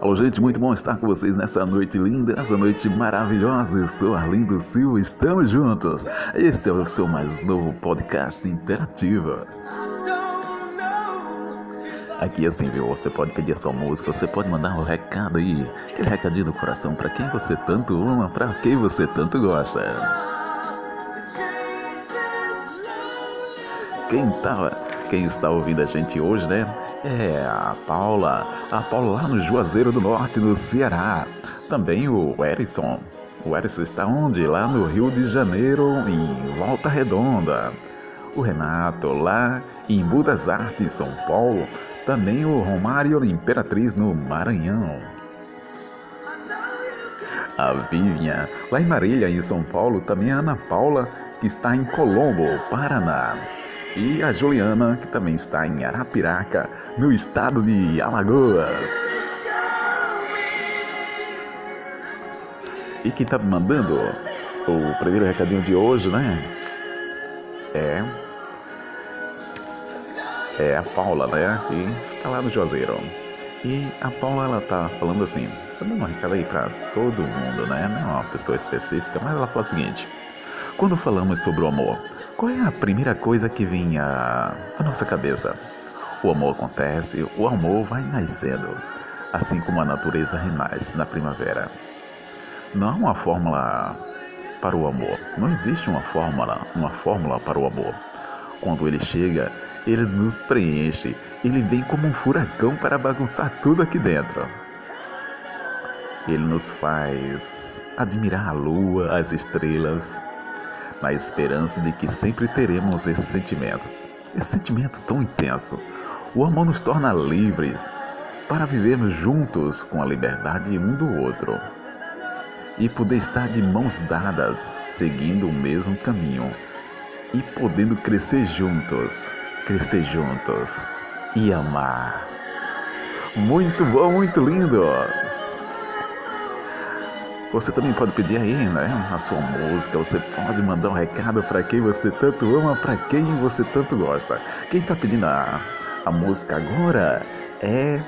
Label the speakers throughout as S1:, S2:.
S1: Alô, gente, muito bom estar com vocês nessa noite linda, nessa noite maravilhosa. Eu sou Arlindo Silva, estamos juntos. Esse é o seu mais novo podcast interativo. Aqui assim, viu? Você pode pedir a sua música, você pode mandar um recado aí, aquele recadinho do coração para quem você tanto ama, para quem você tanto gosta. Quem tá, quem está ouvindo a gente hoje, né? É a Paula, a Paula lá no Juazeiro do Norte, no Ceará. Também o Erison. O Erison está onde? Lá no Rio de Janeiro, em Volta Redonda. O Renato lá em Budas Artes, São Paulo. Também o Romário Imperatriz no Maranhão. A Vivian, lá em Marília, em São Paulo. Também a Ana Paula, que está em Colombo, Paraná e a Juliana, que também está em Arapiraca, no estado de Alagoas. E quem está me mandando o primeiro recadinho de hoje, né? É. É a Paula, né? Que está lá no Juazeiro. E a Paula, ela tá falando assim, tá dando um recado aí para todo mundo, né? Não é uma pessoa específica, mas ela fala o seguinte: quando falamos sobre o amor, qual é a primeira coisa que vem à, à nossa cabeça? O amor acontece, o amor vai nascendo, assim como a natureza renasce na primavera. Não há uma fórmula para o amor. Não existe uma fórmula, uma fórmula para o amor. Quando ele chega, ele nos preenche. Ele vem como um furacão para bagunçar tudo aqui dentro. Ele nos faz admirar a lua, as estrelas, na esperança de que sempre teremos esse sentimento, esse sentimento tão intenso. O amor nos torna livres para vivermos juntos com a liberdade um do outro e poder estar de mãos dadas, seguindo o mesmo caminho e podendo crescer juntos, crescer juntos e amar. Muito bom, muito lindo! Você também pode pedir aí, né, a sua música, você pode mandar um recado para quem você tanto ama, para quem você tanto gosta. Quem está pedindo a, a música agora é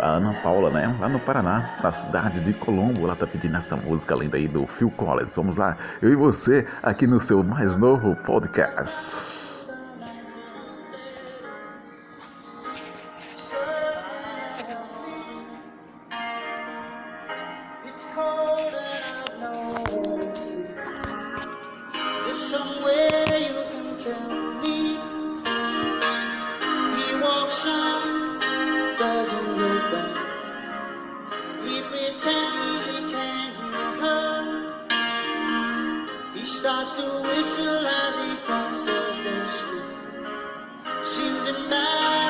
S1: a Ana Paula, né? Lá no Paraná, na cidade de Colombo, ela tá pedindo essa música linda aí do Phil Collins. Vamos lá, eu e você aqui no seu mais novo podcast.
S2: somewhere you can tell me. He walks on, doesn't look back. He pretends he can't hear her. He starts to whistle as he crosses the street. Seems embarrassed.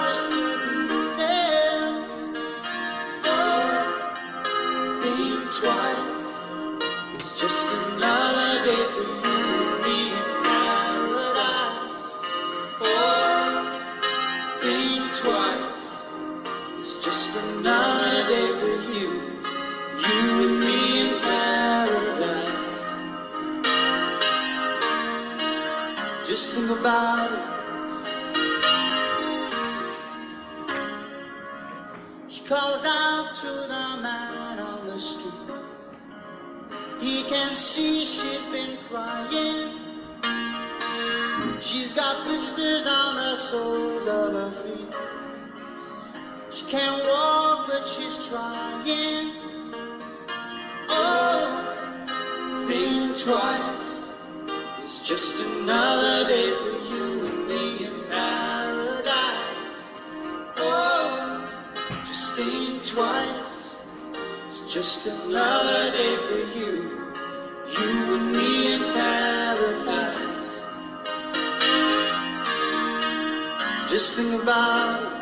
S2: Just think about it. She calls out to the man on the street. He can see she's been crying. She's got blisters on her soles of her feet can't walk, but she's trying. Oh, think twice. It's just another day for you and me in paradise. Oh, just think twice. It's just another day for you, you and me in paradise. Just think about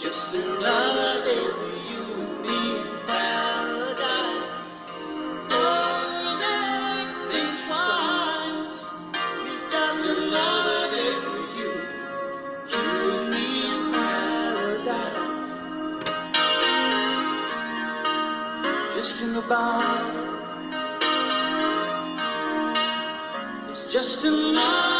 S2: Just another day for you and me in paradise. Oh, yes, think twice. It's just another day for you, you and me in paradise. Just think about it. It's just another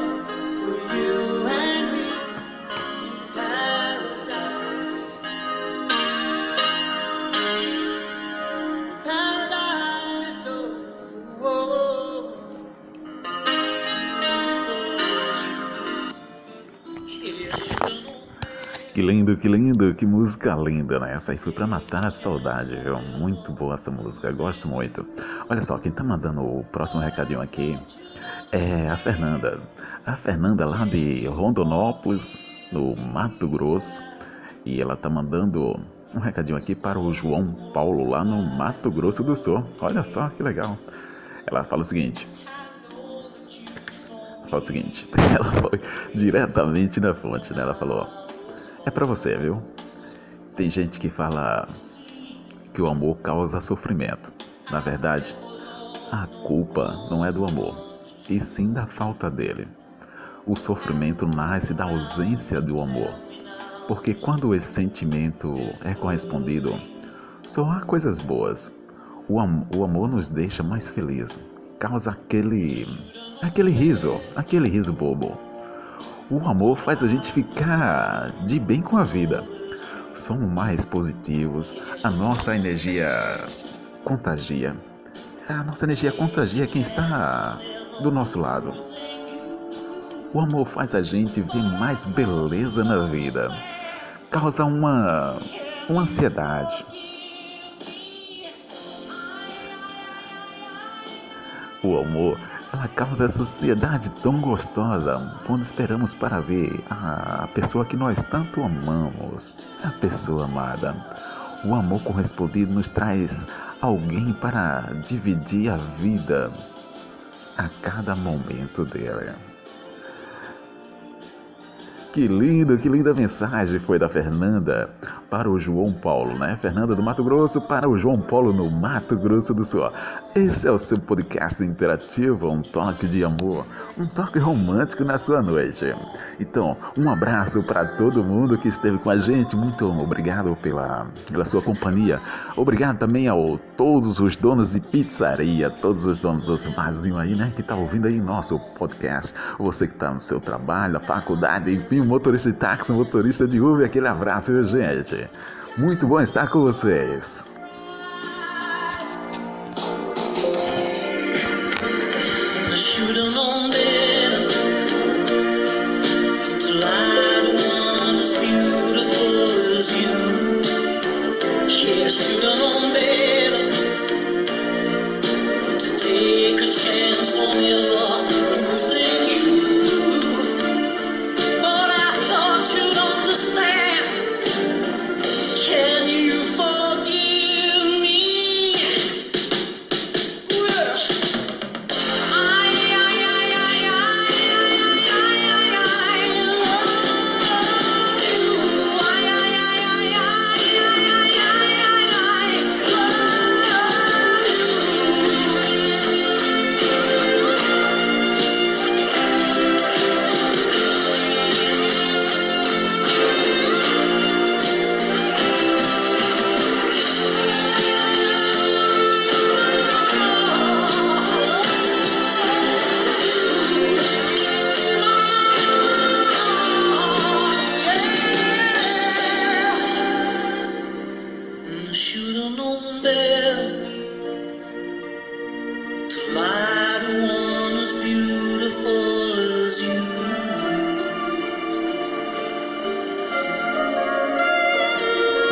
S1: Que lindo, que lindo, que música linda, né? Essa aí foi pra matar a saudade, viu? Muito boa essa música, gosto muito. Olha só, quem tá mandando o próximo recadinho aqui é a Fernanda. A Fernanda lá de Rondonópolis, no Mato Grosso. E ela tá mandando um recadinho aqui para o João Paulo, lá no Mato Grosso do Sul. Olha só que legal. Ela fala o seguinte. Fala o seguinte, ela foi diretamente na fonte, né? Ela falou, ó, é pra você, viu? Tem gente que fala que o amor causa sofrimento. Na verdade, a culpa não é do amor, e sim da falta dele. O sofrimento nasce da ausência do amor, porque quando esse sentimento é correspondido, só há coisas boas. O, am o amor nos deixa mais felizes, causa aquele aquele riso, aquele riso bobo. O amor faz a gente ficar de bem com a vida. Somos mais positivos, a nossa energia contagia. A nossa energia contagia quem está do nosso lado. O amor faz a gente ver mais beleza na vida. Causa uma, uma ansiedade. O amor ela causa essa ansiedade tão gostosa quando esperamos para ver a pessoa que nós tanto amamos, a pessoa amada. O amor correspondido nos traz alguém para dividir a vida a cada momento dela. Que lindo, que linda mensagem foi da Fernanda para o João Paulo, né? Fernanda do Mato Grosso para o João Paulo no Mato Grosso do Sul. Esse é o seu podcast interativo, um toque de amor, um toque romântico na sua noite. Então, um abraço para todo mundo que esteve com a gente. Muito obrigado pela, pela sua companhia. Obrigado também a todos os donos de pizzaria, todos os donos dos barzinhos aí, né? Que tá ouvindo aí nosso podcast. Você que tá no seu trabalho, na faculdade, enfim, motorista de táxi, motorista de Uber, aquele abraço, gente? Muito bom estar com vocês.